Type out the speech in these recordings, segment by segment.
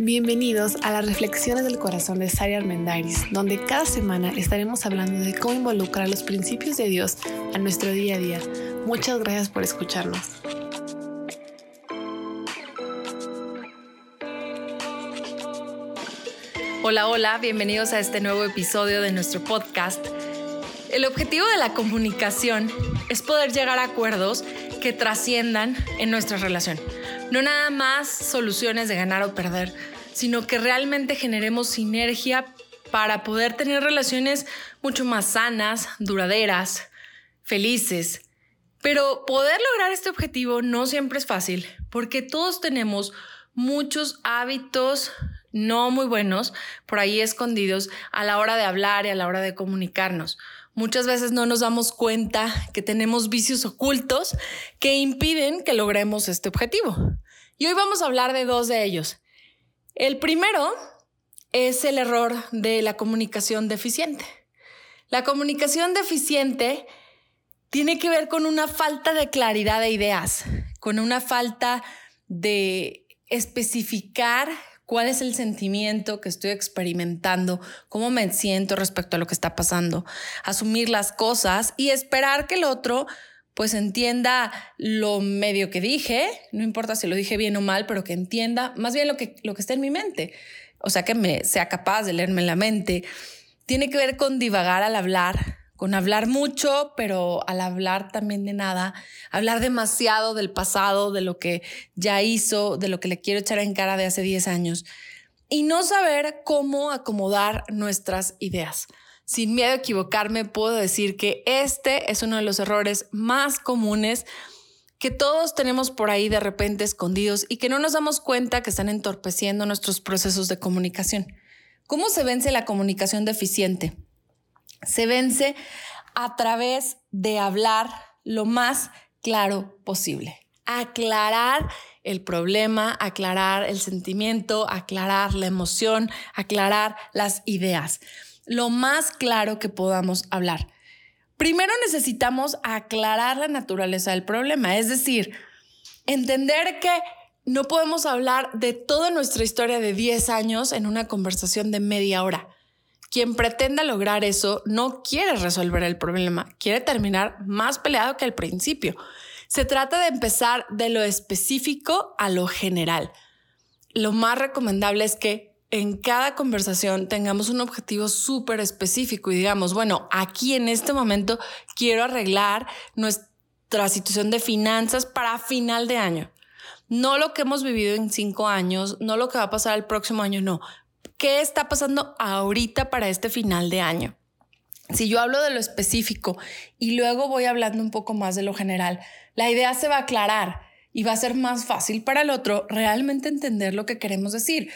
Bienvenidos a las Reflexiones del Corazón de Sari Armendariz, donde cada semana estaremos hablando de cómo involucrar los principios de Dios a nuestro día a día. Muchas gracias por escucharnos. Hola, hola, bienvenidos a este nuevo episodio de nuestro podcast. El objetivo de la comunicación es poder llegar a acuerdos que trasciendan en nuestra relación no nada más soluciones de ganar o perder, sino que realmente generemos sinergia para poder tener relaciones mucho más sanas, duraderas, felices. Pero poder lograr este objetivo no siempre es fácil, porque todos tenemos muchos hábitos no muy buenos por ahí escondidos a la hora de hablar y a la hora de comunicarnos. Muchas veces no nos damos cuenta que tenemos vicios ocultos que impiden que logremos este objetivo. Y hoy vamos a hablar de dos de ellos. El primero es el error de la comunicación deficiente. La comunicación deficiente tiene que ver con una falta de claridad de ideas, con una falta de especificar cuál es el sentimiento que estoy experimentando, cómo me siento respecto a lo que está pasando, asumir las cosas y esperar que el otro pues entienda lo medio que dije, no importa si lo dije bien o mal, pero que entienda más bien lo que, lo que está en mi mente, o sea, que me sea capaz de leerme la mente. Tiene que ver con divagar al hablar, con hablar mucho, pero al hablar también de nada, hablar demasiado del pasado, de lo que ya hizo, de lo que le quiero echar en cara de hace 10 años, y no saber cómo acomodar nuestras ideas. Sin miedo a equivocarme, puedo decir que este es uno de los errores más comunes que todos tenemos por ahí de repente escondidos y que no nos damos cuenta que están entorpeciendo nuestros procesos de comunicación. ¿Cómo se vence la comunicación deficiente? se vence a través de hablar lo más claro posible. Aclarar el problema, aclarar el sentimiento, aclarar la emoción, aclarar las ideas. Lo más claro que podamos hablar. Primero necesitamos aclarar la naturaleza del problema, es decir, entender que no podemos hablar de toda nuestra historia de 10 años en una conversación de media hora. Quien pretenda lograr eso no quiere resolver el problema, quiere terminar más peleado que al principio. Se trata de empezar de lo específico a lo general. Lo más recomendable es que en cada conversación tengamos un objetivo súper específico y digamos, bueno, aquí en este momento quiero arreglar nuestra situación de finanzas para final de año. No lo que hemos vivido en cinco años, no lo que va a pasar el próximo año, no. ¿Qué está pasando ahorita para este final de año? Si yo hablo de lo específico y luego voy hablando un poco más de lo general, la idea se va a aclarar y va a ser más fácil para el otro realmente entender lo que queremos decir.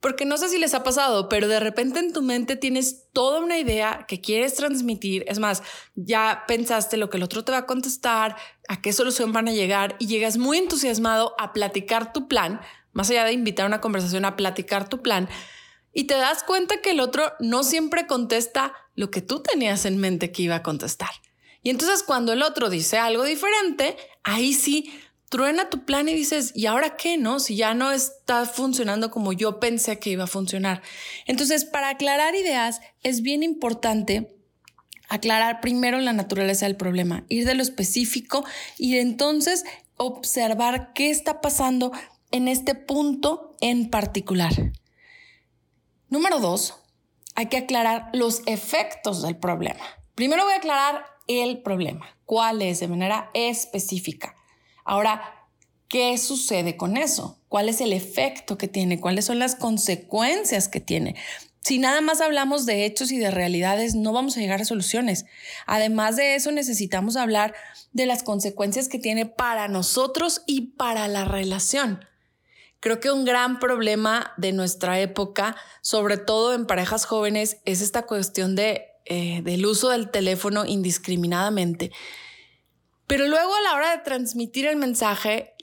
Porque no sé si les ha pasado, pero de repente en tu mente tienes toda una idea que quieres transmitir. Es más, ya pensaste lo que el otro te va a contestar, a qué solución van a llegar y llegas muy entusiasmado a platicar tu plan, más allá de invitar a una conversación a platicar tu plan y te das cuenta que el otro no siempre contesta lo que tú tenías en mente que iba a contestar. Y entonces cuando el otro dice algo diferente, ahí sí truena tu plan y dices, ¿y ahora qué? No, si ya no está funcionando como yo pensé que iba a funcionar. Entonces, para aclarar ideas es bien importante aclarar primero la naturaleza del problema, ir de lo específico y entonces observar qué está pasando en este punto en particular. Número dos, hay que aclarar los efectos del problema. Primero voy a aclarar el problema, cuál es de manera específica. Ahora, ¿qué sucede con eso? ¿Cuál es el efecto que tiene? ¿Cuáles son las consecuencias que tiene? Si nada más hablamos de hechos y de realidades, no vamos a llegar a soluciones. Además de eso, necesitamos hablar de las consecuencias que tiene para nosotros y para la relación. Creo que un gran problema de nuestra época, sobre todo en parejas jóvenes, es esta cuestión eh, del uso del teléfono indiscriminadamente. Pero luego a la hora de transmitir el mensaje,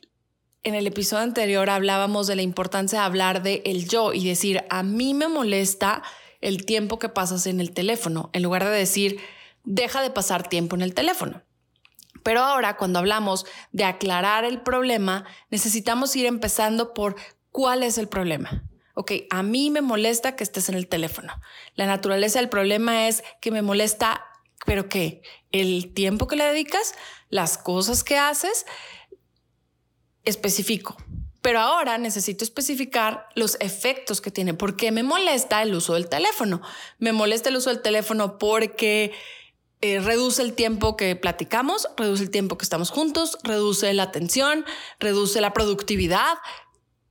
en el episodio anterior hablábamos de la importancia de hablar de el yo y decir, a mí me molesta el tiempo que pasas en el teléfono, en lugar de decir, deja de pasar tiempo en el teléfono. Pero ahora, cuando hablamos de aclarar el problema, necesitamos ir empezando por cuál es el problema. Ok, a mí me molesta que estés en el teléfono. La naturaleza del problema es que me molesta, pero ¿qué? El tiempo que le dedicas, las cosas que haces, especifico. Pero ahora necesito especificar los efectos que tiene. ¿Por qué me molesta el uso del teléfono? Me molesta el uso del teléfono porque eh, reduce el tiempo que platicamos, reduce el tiempo que estamos juntos, reduce la atención, reduce la productividad.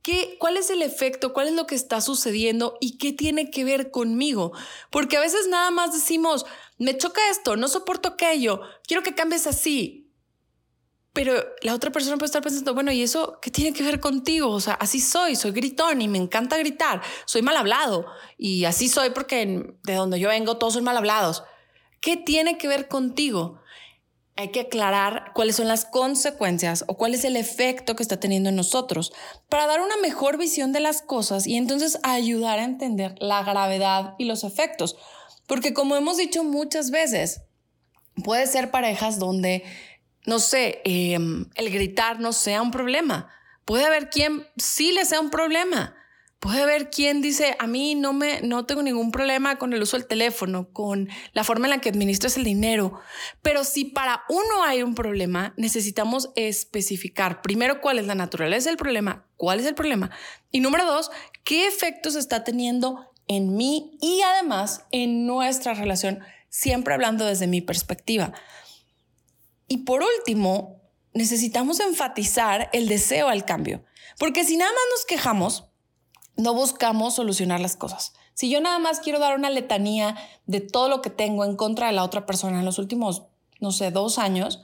¿Qué, ¿Cuál es el efecto? ¿Cuál es lo que está sucediendo? ¿Y qué tiene que ver conmigo? Porque a veces nada más decimos, me choca esto, no soporto aquello, quiero que cambies así. Pero la otra persona puede estar pensando, bueno, ¿y eso qué tiene que ver contigo? O sea, así soy, soy gritón y me encanta gritar, soy mal hablado y así soy porque de donde yo vengo todos son mal hablados. ¿Qué tiene que ver contigo? Hay que aclarar cuáles son las consecuencias o cuál es el efecto que está teniendo en nosotros para dar una mejor visión de las cosas y entonces ayudar a entender la gravedad y los efectos. Porque como hemos dicho muchas veces, puede ser parejas donde no sé, em, el gritar no sea un problema. Puede haber quien sí le sea un problema. Puede haber quien dice, a mí no me, no tengo ningún problema con el uso del teléfono, con la forma en la que administras el dinero. Pero si para uno hay un problema, necesitamos especificar primero cuál es la naturaleza del problema, cuál es el problema. Y número dos, qué efectos está teniendo en mí y además en nuestra relación, siempre hablando desde mi perspectiva. Y por último, necesitamos enfatizar el deseo al cambio, porque si nada más nos quejamos, no buscamos solucionar las cosas. Si yo nada más quiero dar una letanía de todo lo que tengo en contra de la otra persona en los últimos, no sé, dos años,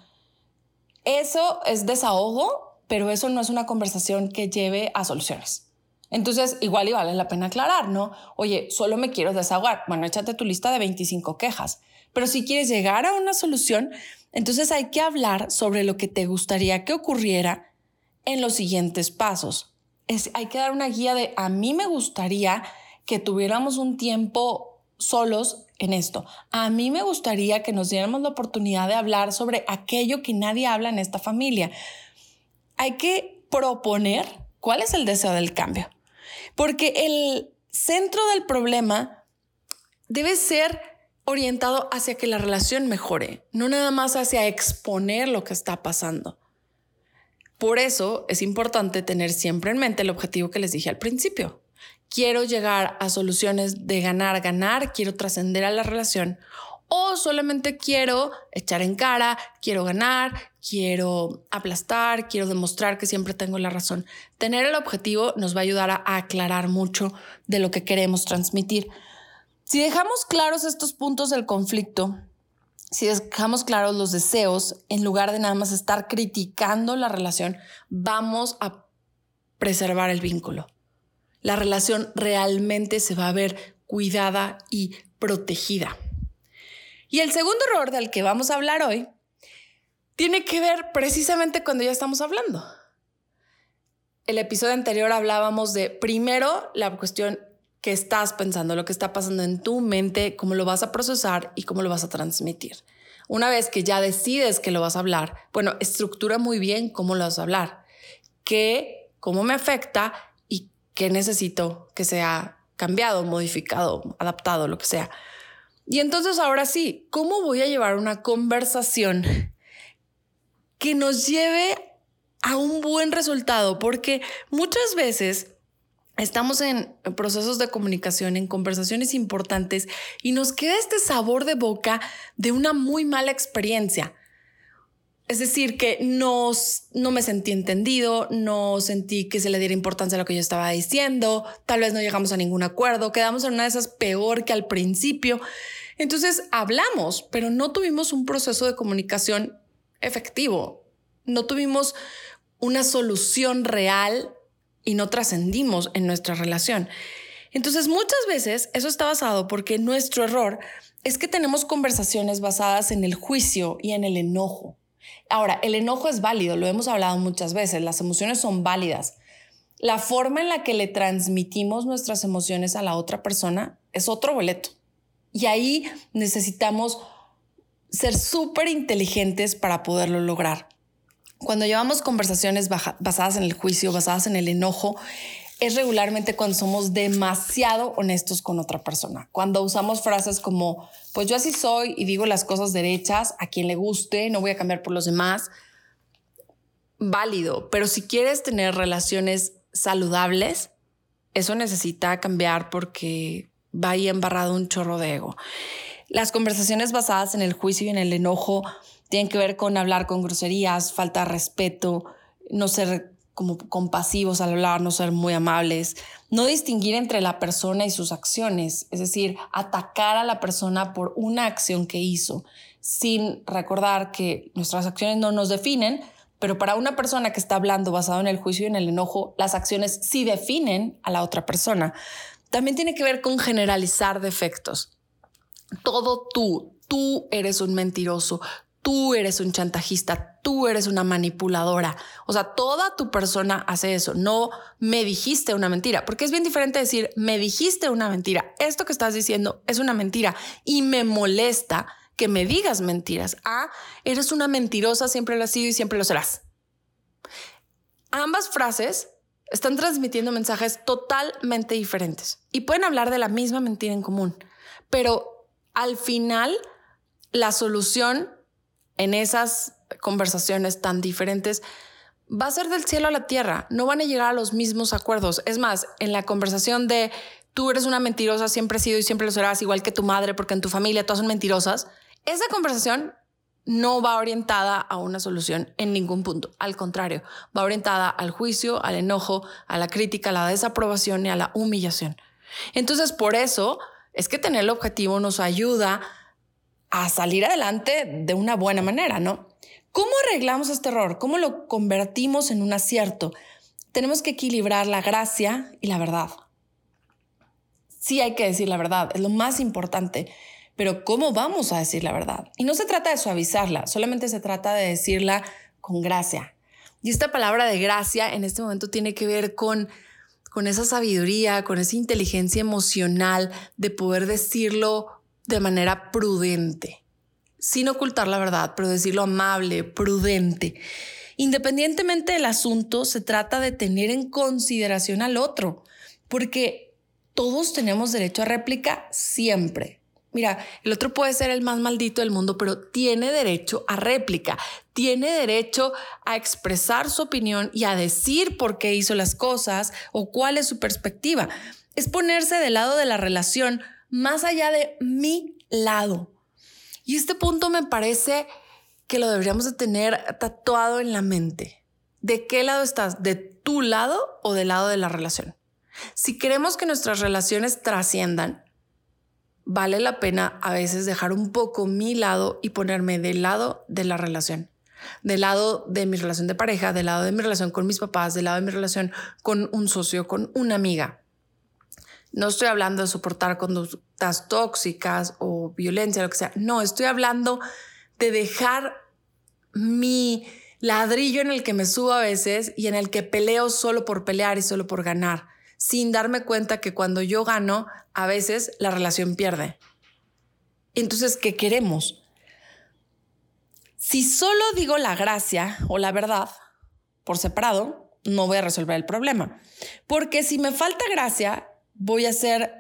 eso es desahogo, pero eso no es una conversación que lleve a soluciones. Entonces, igual y vale la pena aclarar, ¿no? Oye, solo me quiero desahogar. Bueno, échate tu lista de 25 quejas. Pero si quieres llegar a una solución, entonces hay que hablar sobre lo que te gustaría que ocurriera en los siguientes pasos. Es, hay que dar una guía de a mí me gustaría que tuviéramos un tiempo solos en esto. A mí me gustaría que nos diéramos la oportunidad de hablar sobre aquello que nadie habla en esta familia. Hay que proponer cuál es el deseo del cambio. Porque el centro del problema debe ser orientado hacia que la relación mejore, no nada más hacia exponer lo que está pasando. Por eso es importante tener siempre en mente el objetivo que les dije al principio. Quiero llegar a soluciones de ganar, ganar, quiero trascender a la relación o solamente quiero echar en cara, quiero ganar, quiero aplastar, quiero demostrar que siempre tengo la razón. Tener el objetivo nos va a ayudar a aclarar mucho de lo que queremos transmitir. Si dejamos claros estos puntos del conflicto, si dejamos claros los deseos, en lugar de nada más estar criticando la relación, vamos a preservar el vínculo. La relación realmente se va a ver cuidada y protegida. Y el segundo error del que vamos a hablar hoy tiene que ver precisamente cuando ya estamos hablando. El episodio anterior hablábamos de primero la cuestión qué estás pensando, lo que está pasando en tu mente, cómo lo vas a procesar y cómo lo vas a transmitir. Una vez que ya decides que lo vas a hablar, bueno, estructura muy bien cómo lo vas a hablar, qué, cómo me afecta y qué necesito que sea cambiado, modificado, adaptado, lo que sea. Y entonces ahora sí, ¿cómo voy a llevar una conversación que nos lleve a un buen resultado? Porque muchas veces Estamos en procesos de comunicación, en conversaciones importantes y nos queda este sabor de boca de una muy mala experiencia. Es decir, que no, no me sentí entendido, no sentí que se le diera importancia a lo que yo estaba diciendo, tal vez no llegamos a ningún acuerdo, quedamos en una de esas peor que al principio. Entonces hablamos, pero no tuvimos un proceso de comunicación efectivo, no tuvimos una solución real y no trascendimos en nuestra relación. Entonces muchas veces eso está basado porque nuestro error es que tenemos conversaciones basadas en el juicio y en el enojo. Ahora, el enojo es válido, lo hemos hablado muchas veces, las emociones son válidas. La forma en la que le transmitimos nuestras emociones a la otra persona es otro boleto. Y ahí necesitamos ser súper inteligentes para poderlo lograr. Cuando llevamos conversaciones basadas en el juicio, basadas en el enojo, es regularmente cuando somos demasiado honestos con otra persona. Cuando usamos frases como, pues yo así soy y digo las cosas derechas, a quien le guste, no voy a cambiar por los demás. Válido, pero si quieres tener relaciones saludables, eso necesita cambiar porque va ahí embarrado un chorro de ego. Las conversaciones basadas en el juicio y en el enojo tienen que ver con hablar con groserías, falta de respeto, no ser como compasivos al hablar, no ser muy amables, no distinguir entre la persona y sus acciones, es decir, atacar a la persona por una acción que hizo, sin recordar que nuestras acciones no nos definen, pero para una persona que está hablando basado en el juicio y en el enojo, las acciones sí definen a la otra persona. También tiene que ver con generalizar defectos. Todo tú, tú eres un mentiroso, tú eres un chantajista, tú eres una manipuladora. O sea, toda tu persona hace eso. No me dijiste una mentira, porque es bien diferente decir, me dijiste una mentira. Esto que estás diciendo es una mentira y me molesta que me digas mentiras. Ah, eres una mentirosa, siempre lo has sido y siempre lo serás. Ambas frases están transmitiendo mensajes totalmente diferentes y pueden hablar de la misma mentira en común, pero al final la solución en esas conversaciones tan diferentes va a ser del cielo a la tierra, no van a llegar a los mismos acuerdos. Es más, en la conversación de tú eres una mentirosa, siempre has sido y siempre lo serás, igual que tu madre, porque en tu familia todas son mentirosas, esa conversación no va orientada a una solución en ningún punto. Al contrario, va orientada al juicio, al enojo, a la crítica, a la desaprobación y a la humillación. Entonces, por eso es que tener el objetivo nos ayuda a salir adelante de una buena manera, ¿no? ¿Cómo arreglamos este error? ¿Cómo lo convertimos en un acierto? Tenemos que equilibrar la gracia y la verdad. Sí hay que decir la verdad, es lo más importante pero ¿cómo vamos a decir la verdad? Y no se trata de suavizarla, solamente se trata de decirla con gracia. Y esta palabra de gracia en este momento tiene que ver con, con esa sabiduría, con esa inteligencia emocional de poder decirlo de manera prudente, sin ocultar la verdad, pero decirlo amable, prudente. Independientemente del asunto, se trata de tener en consideración al otro, porque todos tenemos derecho a réplica siempre. Mira, el otro puede ser el más maldito del mundo, pero tiene derecho a réplica, tiene derecho a expresar su opinión y a decir por qué hizo las cosas o cuál es su perspectiva. Es ponerse del lado de la relación más allá de mi lado. Y este punto me parece que lo deberíamos de tener tatuado en la mente. ¿De qué lado estás? ¿De tu lado o del lado de la relación? Si queremos que nuestras relaciones trasciendan, vale la pena a veces dejar un poco mi lado y ponerme del lado de la relación, del lado de mi relación de pareja, del lado de mi relación con mis papás, del lado de mi relación con un socio, con una amiga. No estoy hablando de soportar conductas tóxicas o violencia, lo que sea. No, estoy hablando de dejar mi ladrillo en el que me subo a veces y en el que peleo solo por pelear y solo por ganar sin darme cuenta que cuando yo gano, a veces la relación pierde. Entonces, ¿qué queremos? Si solo digo la gracia o la verdad por separado, no voy a resolver el problema. Porque si me falta gracia, voy a ser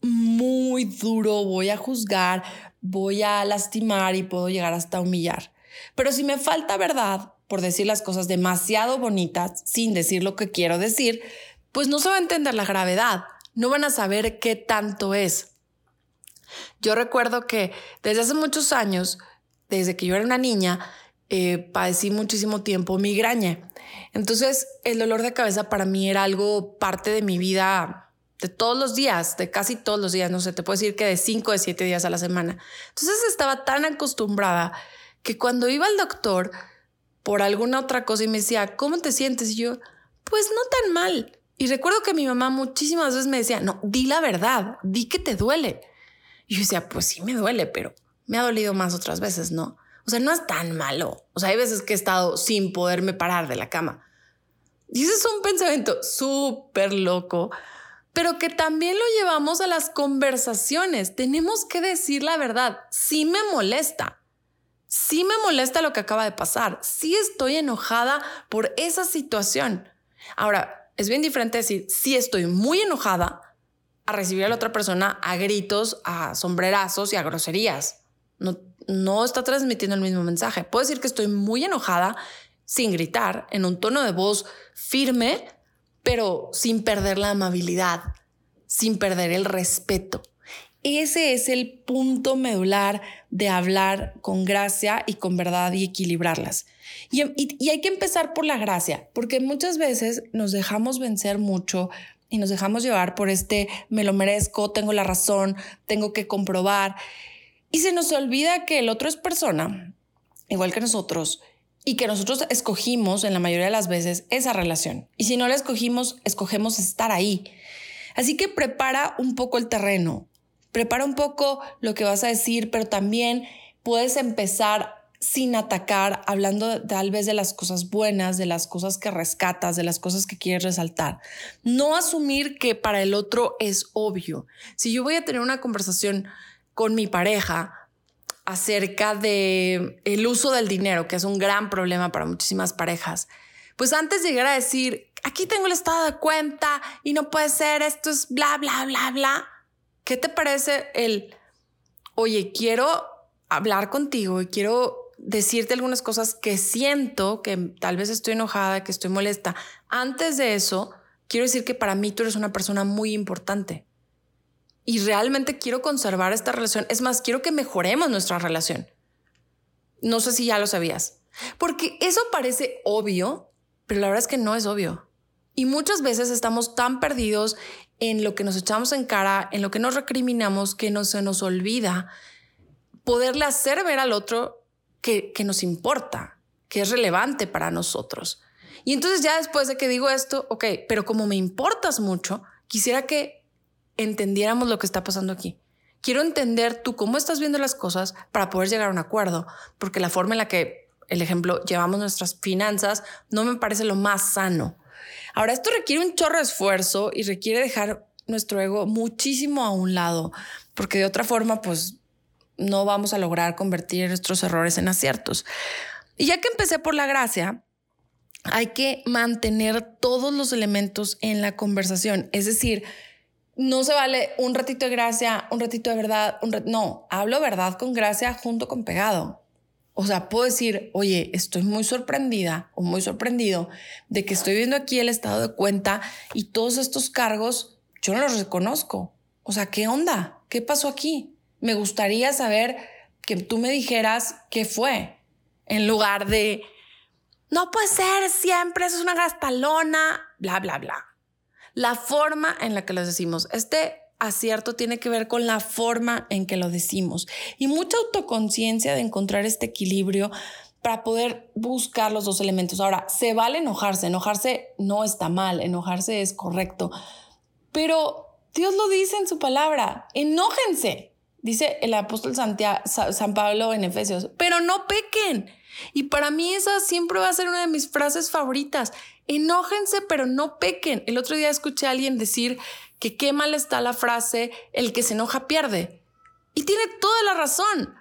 muy duro, voy a juzgar, voy a lastimar y puedo llegar hasta humillar. Pero si me falta verdad, por decir las cosas demasiado bonitas, sin decir lo que quiero decir, pues no se va a entender la gravedad, no van a saber qué tanto es. Yo recuerdo que desde hace muchos años, desde que yo era una niña, eh, padecí muchísimo tiempo migraña. Entonces, el dolor de cabeza para mí era algo parte de mi vida de todos los días, de casi todos los días, no sé, te puedo decir que de cinco de siete días a la semana. Entonces estaba tan acostumbrada que cuando iba al doctor por alguna otra cosa y me decía, ¿cómo te sientes? Y yo, pues no tan mal. Y recuerdo que mi mamá muchísimas veces me decía, no, di la verdad, di que te duele. Y yo decía, pues sí me duele, pero me ha dolido más otras veces, ¿no? O sea, no es tan malo. O sea, hay veces que he estado sin poderme parar de la cama. Y ese es un pensamiento súper loco, pero que también lo llevamos a las conversaciones. Tenemos que decir la verdad. Sí me molesta. Sí me molesta lo que acaba de pasar. Sí estoy enojada por esa situación. Ahora, es bien diferente decir, sí estoy muy enojada, a recibir a la otra persona a gritos, a sombrerazos y a groserías. No, no está transmitiendo el mismo mensaje. Puedo decir que estoy muy enojada sin gritar, en un tono de voz firme, pero sin perder la amabilidad, sin perder el respeto. Ese es el punto medular de hablar con gracia y con verdad y equilibrarlas. Y, y, hay que empezar por la gracia, porque muchas veces nos dejamos vencer mucho y nos dejamos llevar por este me lo merezco, tengo la razón, tengo que comprobar. Y se nos olvida que el otro es persona, igual que nosotros, y que nosotros escogimos en la mayoría de las veces esa relación. Y si no la escogimos, escogemos estar ahí. Así que prepara un poco el terreno, prepara un poco lo que vas a decir, pero también puedes empezar sin atacar, hablando tal vez de las cosas buenas, de las cosas que rescatas, de las cosas que quieres resaltar. No asumir que para el otro es obvio. Si yo voy a tener una conversación con mi pareja acerca de el uso del dinero, que es un gran problema para muchísimas parejas, pues antes de llegar a decir, aquí tengo el estado de cuenta y no puede ser, esto es bla, bla, bla, bla, ¿Qué te parece el, oye, quiero hablar contigo y quiero decirte algunas cosas que siento, que tal vez estoy enojada, que estoy molesta? Antes de eso, quiero decir que para mí tú eres una persona muy importante. Y realmente quiero conservar esta relación. Es más, quiero que mejoremos nuestra relación. No sé si ya lo sabías. Porque eso parece obvio, pero la verdad es que no es obvio. Y muchas veces estamos tan perdidos en lo que nos echamos en cara, en lo que nos recriminamos, que no se nos olvida poderle hacer ver al otro que, nos importa, que es relevante para nosotros. Y entonces ya después de que digo esto, ok, pero como me importas mucho, quisiera que entendiéramos lo que está pasando aquí. Quiero entender tú cómo estás viendo las cosas para poder llegar a un acuerdo, porque la forma en la que, el ejemplo, llevamos nuestras finanzas no me parece lo más sano. Ahora, esto requiere un chorro de esfuerzo y requiere dejar nuestro ego muchísimo a un lado, porque de otra forma, pues no vamos a lograr convertir nuestros errores en aciertos. Y ya que empecé por la gracia, hay que mantener todos los elementos en la conversación. Es decir, no se vale un ratito de gracia, un ratito de verdad, un no, hablo verdad con gracia junto con pegado. O sea, puedo decir, oye, estoy muy sorprendida o muy sorprendido de que estoy viendo aquí el estado de cuenta y todos estos cargos yo no los reconozco. O sea, ¿qué onda? ¿Qué pasó aquí? Me gustaría saber que tú me dijeras qué fue, en lugar de, no puede ser siempre, eso es una gastalona, bla, bla, bla. La forma en la que los decimos, este acierto tiene que ver con la forma en que lo decimos y mucha autoconciencia de encontrar este equilibrio para poder buscar los dos elementos. Ahora, se vale enojarse, enojarse no está mal, enojarse es correcto, pero Dios lo dice en su palabra, enójense, dice el apóstol San Pablo en Efesios, pero no pequen. Y para mí esa siempre va a ser una de mis frases favoritas. Enójense, pero no pequen. El otro día escuché a alguien decir que qué mal está la frase, el que se enoja pierde. Y tiene toda la razón,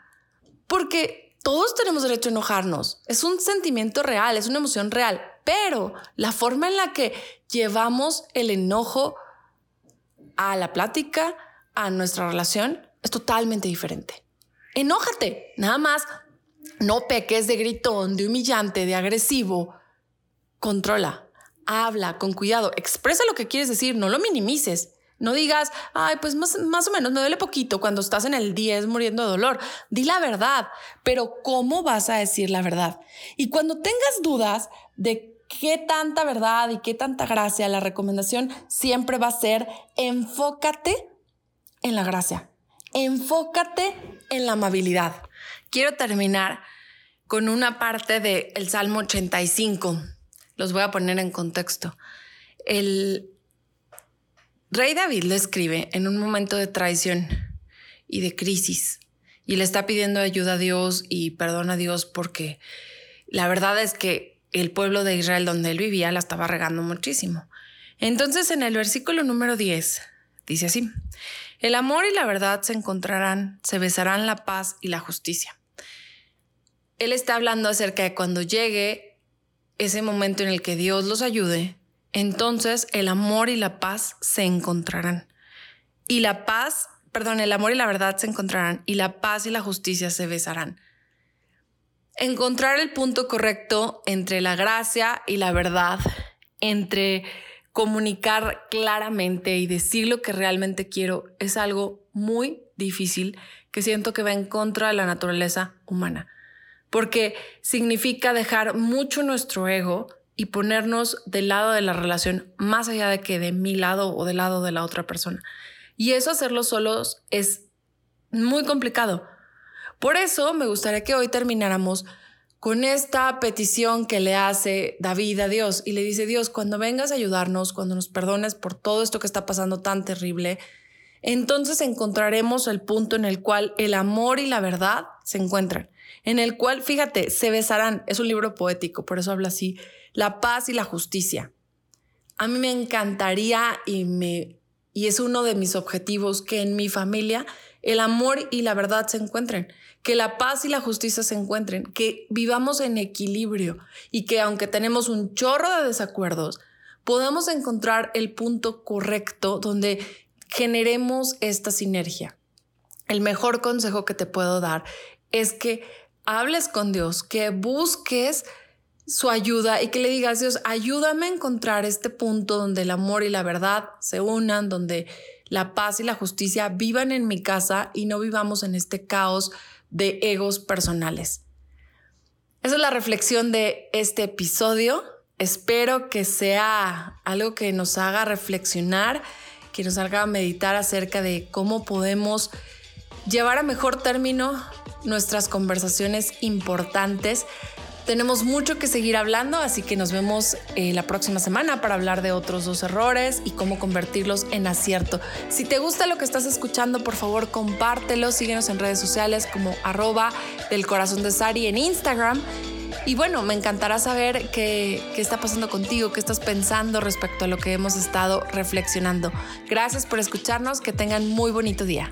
porque todos tenemos derecho a enojarnos. Es un sentimiento real, es una emoción real, pero la forma en la que llevamos el enojo a la plática, a nuestra relación, es totalmente diferente. Enójate, nada más no peques de gritón, de humillante, de agresivo. Controla habla con cuidado, expresa lo que quieres decir, no lo minimices. No digas, ay, pues más, más o menos me duele poquito cuando estás en el 10 muriendo de dolor. Di la verdad, pero ¿cómo vas a decir la verdad? Y cuando tengas dudas de qué tanta verdad y qué tanta gracia, la recomendación siempre va a ser enfócate en la gracia, enfócate en la amabilidad. Quiero terminar con una parte del Salmo 85 los voy a poner en contexto. El rey David lo escribe en un momento de traición y de crisis y le está pidiendo ayuda a Dios y perdón a Dios porque la verdad es que el pueblo de Israel donde él vivía la estaba regando muchísimo. Entonces en el versículo número 10 dice así, el amor y la verdad se encontrarán, se besarán la paz y la justicia. Él está hablando acerca de cuando llegue ese momento en el que Dios los ayude entonces el amor y la paz se encontrarán. Y la paz, perdón, el amor y la verdad se encontrarán, y la paz y la justicia se besarán. Encontrar el punto correcto entre la gracia y la verdad, entre comunicar claramente y decir lo que realmente quiero, es algo muy difícil que siento que va en contra de la naturaleza humana, porque significa dejar mucho nuestro ego y ponernos del lado de la relación más allá de que de mi lado o del lado de la otra persona. Y eso hacerlo solos es muy complicado. Por eso me gustaría que hoy termináramos con esta petición que le hace David a Dios y le dice, Dios, cuando vengas a ayudarnos, cuando nos perdones por todo esto que está pasando tan terrible, entonces encontraremos el punto en el cual el amor y la verdad se encuentran, en el cual, fíjate, se besarán. Es un libro poético, por eso habla así, la paz y la justicia. A mí me encantaría y, me, y es uno de mis objetivos que en mi familia el amor y la verdad se encuentren, que la paz y la justicia se encuentren, que vivamos en equilibrio y que aunque tenemos un chorro de desacuerdos, podamos encontrar el punto correcto donde generemos esta sinergia. El mejor consejo que te puedo dar es que hables con Dios, que busques su ayuda y que le digas, Dios, ayúdame a encontrar este punto donde el amor y la verdad se unan, donde la paz y la justicia vivan en mi casa y no vivamos en este caos de egos personales. Esa es la reflexión de este episodio. Espero que sea algo que nos haga reflexionar, que nos haga meditar acerca de cómo podemos llevar a mejor término nuestras conversaciones importantes tenemos mucho que seguir hablando, así que nos vemos eh, la próxima semana para hablar de otros dos errores y cómo convertirlos en acierto. Si te gusta lo que estás escuchando, por favor compártelo, síguenos en redes sociales como arroba del corazón de Sari en Instagram. Y bueno, me encantará saber qué, qué está pasando contigo, qué estás pensando respecto a lo que hemos estado reflexionando. Gracias por escucharnos, que tengan muy bonito día.